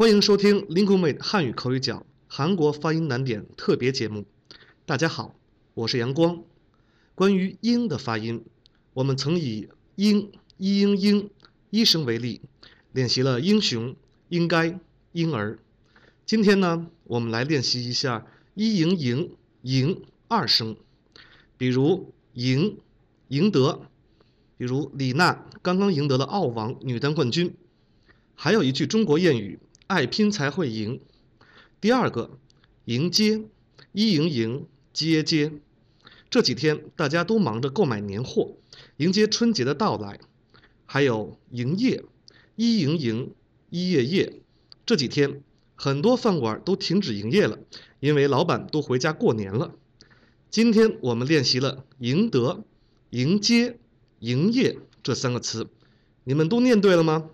欢迎收听 l i n g u m a t e 汉语口语角韩国发音难点特别节目。大家好，我是阳光。关于“英”的发音，我们曾以“鹰”、“一鹰鹰”一声为例，练习了“英雄”、“应该”、“婴儿”。今天呢，我们来练习一下“一赢赢赢”二声，比如“赢”、“赢得”，比如李娜刚刚赢得了澳网女单冠军。还有一句中国谚语。爱拼才会赢。第二个，迎接，一迎迎，接接。这几天大家都忙着购买年货，迎接春节的到来。还有营业，一营营，一业业。这几天很多饭馆都停止营业了，因为老板都回家过年了。今天我们练习了赢得、迎接、营业这三个词，你们都念对了吗？